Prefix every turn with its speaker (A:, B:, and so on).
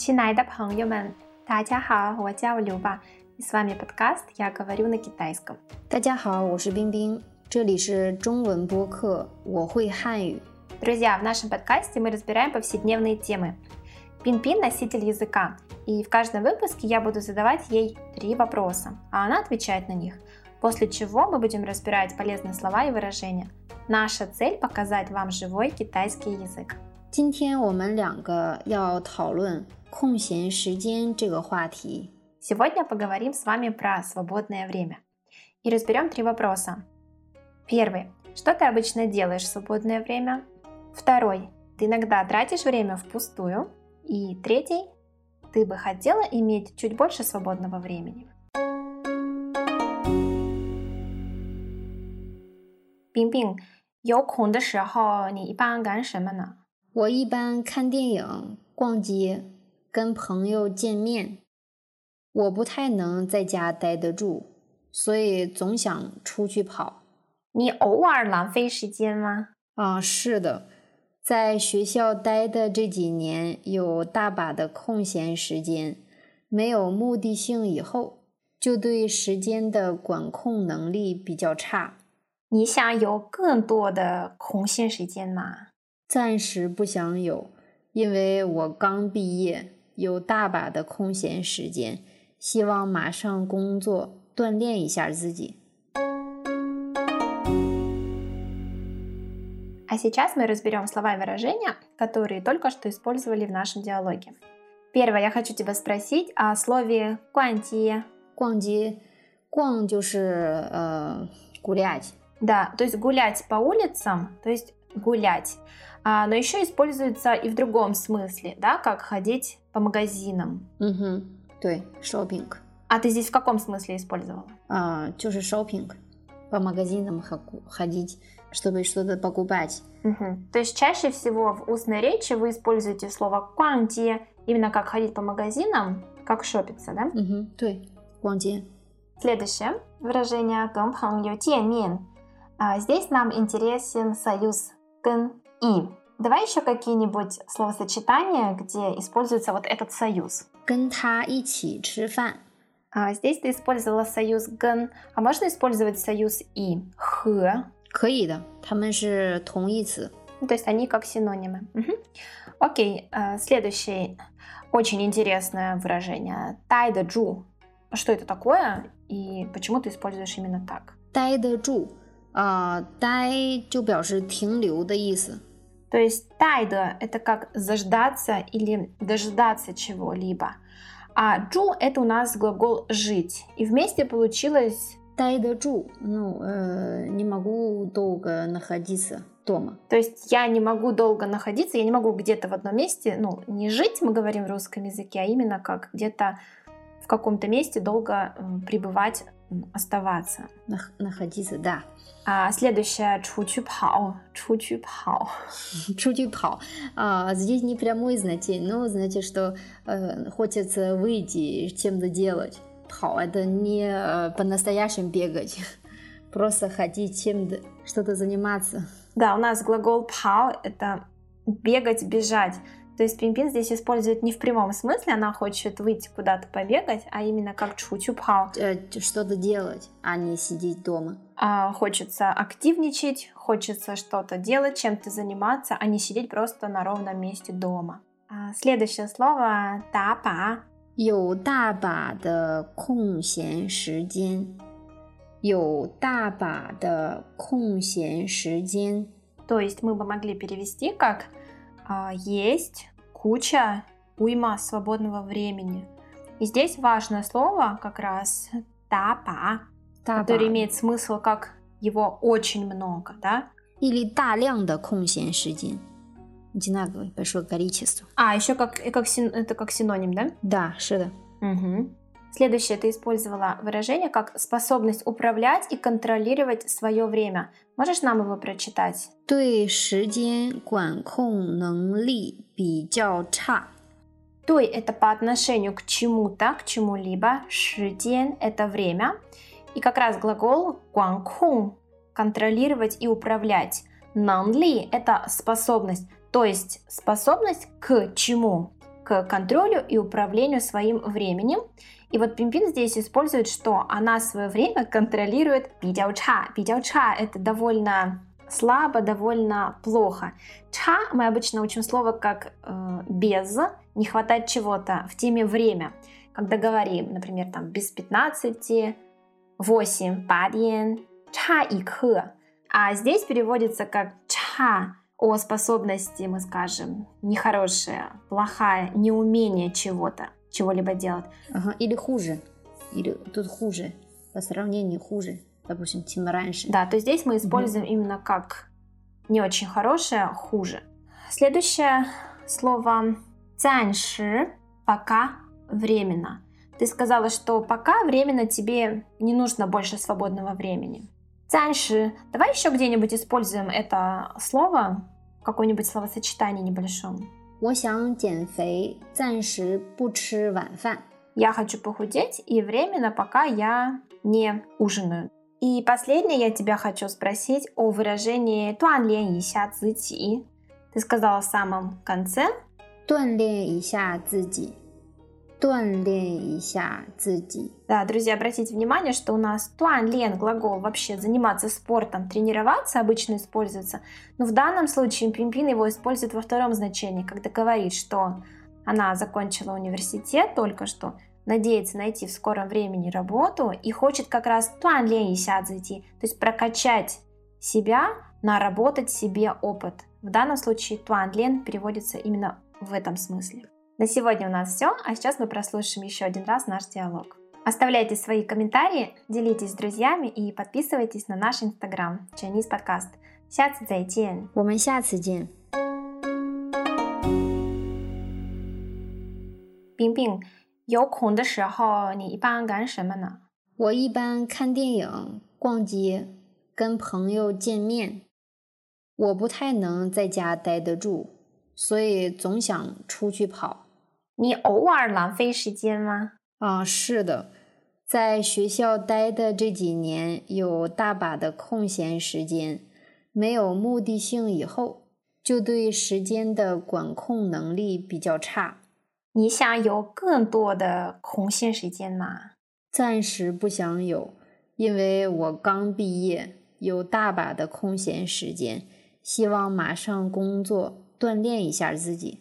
A: 亲爱的朋友们，大家好，我叫刘巴，и с вами подкаст «Я говорю на китайском».
B: 大家好，我是冰冰，这里是中文播客，我会汉语。
A: Друзья, в нашем подкасте мы разбираем повседневные темы. Пин-Пин – носитель языка, и в каждом выпуске я буду задавать ей три вопроса, а она отвечает на них, после чего мы будем разбирать полезные слова и выражения. Наша цель – показать вам живой китайский язык.
B: 今天我们两个要讨论空闲时间这个话题。
A: Сегодня поговорим с вами про свободное время. И разберем три вопроса. Первый. Что ты обычно делаешь в свободное время? Второй. Ты иногда тратишь время впустую? И третий. Ты бы хотела иметь чуть больше свободного времени? Бин-бин, 有空的时候你一般干什么呢？
B: 我一般看电影、逛街、跟朋友见面。我不太能在家待得住，所以总想出去跑。
A: 你偶尔浪费时间吗？
B: 啊，是的，在学校待的这几年，有大把的空闲时间，没有目的性以后，就对时间的管控能力比较差。
A: 你想有更多的空闲时间吗？
B: 暂时不想有，因为我刚毕业，有大把的空闲时间，希望马上工作，锻炼一下自己。
A: А сейчас мы разберем слова и выражения, которые только что использовали в нашем диалоге. Первое, я хочу тебя спросить о слове «куанти».
B: 逛街，逛就是呃гулять，
A: Да, то есть гулять по улицам, то есть гулять. А, но еще используется и в другом смысле, да, как ходить по магазинам.
B: 嗯哼，对，shopping
A: А ты здесь в каком смысле использовала?
B: 啊、就是 shopping，по магазинам хоку- ходить, чтобы что-то покупать。
A: Мгм. То есть чаще всего в устной речи вы используете слово «куанти» именно как ходить по магазинам, как шопиться, да?
B: 嗯哼，对，逛街。
A: Следующее выражение «跟朋友见面». А, здесь нам интересен союз « 跟» и. Давай еще какие-нибудь словосочетания, где используется вот этот союз.
B: 跟他一起吃饭，
A: А, здесь ты использовала союз «跟», а можно использовать союз «и» «和»,
B: 可以的，他们是同义词。
A: ну, то есть они как синонимы. Мгм. Окей, а, следующее очень интересное выражение «тай де джу». Что это такое и почему ты используешь именно так?
B: 待得 住啊、待就表示停留的意思。
A: То есть тайда – это как заждаться или дожидаться чего-либо. А джу – это у нас глагол «жить». И вместе получилось…
B: 待得住，ну, э, не могу долго находиться дома.
A: То есть я не могу долго находиться, я не могу где-то в одном месте, ну, не жить, мы говорим в русском языке, а именно как где-то в каком-то месте долго м, пребывать, м, оставаться.
B: Нах- находиться, да.
A: А, следующее
B: чучупхао. Чучупхао. Чучупхао. А, здесь не прямой, значение, но знаете, что э, хочется выйти, чем-то делать. Пхао это не э, по-настоящему бегать, просто ходить чем-то, что-то заниматься.
A: Да, у нас глагол пхао это бегать, бежать. То есть Пимпин здесь использует не в прямом смысле, она хочет выйти куда-то побегать, а именно как чучу пао.
B: Э, что-то делать, а не сидеть дома.
A: А, хочется активничать, хочется что-то делать, чем-то заниматься, а не сидеть просто на ровном месте дома. А, следующее слово «тапа».
B: 有大把的空闲时间，有大把的空闲时间。
A: То есть мы бы могли перевести как а, а, есть куча, уйма свободного времени. И здесь важное слово как раз «тапа»,
B: «тапа»,
A: которое имеет смысл как его очень много, да?
B: Или одинаковое большое количество.
A: А, еще как, э, как син, это как синоним, да?
B: Да, 是的.
A: Угу. Следующее, ты использовала выражение как способность управлять и контролировать свое время. Можешь нам его прочитать?
B: 对时间管控能力比较差。
A: Той – это по отношению к чему-то, к чему-либо. Шиден – это время. И как раз глагол гуанкун – контролировать и управлять. Нанли – это способность, то есть способность к чему? к контролю и управлению своим временем. И вот Пимпин здесь использует, что она в свое время контролирует пидяуча. Пидяуча – это довольно слабо, довольно плохо. Ча мы обычно учим слово как э, без, не хватать чего-то в теме время. Когда говорим, например, там без 15, восемь, падьен, ча и к. А здесь переводится как ча о способности, мы скажем, нехорошее, плохая, неумение чего-то чего-либо делать.
B: Ага, или хуже. Или тут хуже. По сравнению хуже допустим, чем раньше.
A: Да, то здесь мы используем угу. именно как не очень хорошее, хуже. Следующее слово «цанши» – пока временно. Ты сказала, что пока временно тебе не нужно больше свободного времени. Цанши. Давай еще где-нибудь используем это слово в какое-нибудь словосочетание небольшом.
B: 我想减肥，暂时不吃晚饭。
A: Я хочу похудеть, и временно пока я не ужинаю. И последнее я тебя хочу спросить о выражении «туан лен ища цзи». Ты сказала в самом конце.
B: «Туан лен ища цзи». «Туан лен ища цзи».
A: Да, друзья, обратите внимание, что у нас «туан лен» глагол вообще заниматься спортом, тренироваться обычно используется. Но в данном случае Пимпин его использует во втором значении, когда говорит, что она закончила университет только что – надеется найти в скором времени работу и хочет как раз план лень зайти, то есть прокачать себя, наработать себе опыт. В данном случае туан лен переводится именно в этом смысле. На сегодня у нас все, а сейчас мы прослушаем еще один раз наш диалог. Оставляйте свои комментарии, делитесь с друзьями и подписывайтесь на наш инстаграм Chinese Podcast. 下次再见。
B: 我们下次见。
A: 冰冰。有空的时候，你一般干什么呢？
B: 我一般看电影、逛街、跟朋友见面。我不太能在家待得住，所以总想出去跑。
A: 你偶尔浪费时间吗？
B: 啊，是的，在学校待的这几年，有大把的空闲时间，没有目的性以后，就对时间的管控能力比较差。
A: 你想有更多的空闲时间吗？
B: 暂时不想有，因为我刚毕业，有大把的空闲时间，希望马上工作，锻炼一下自己。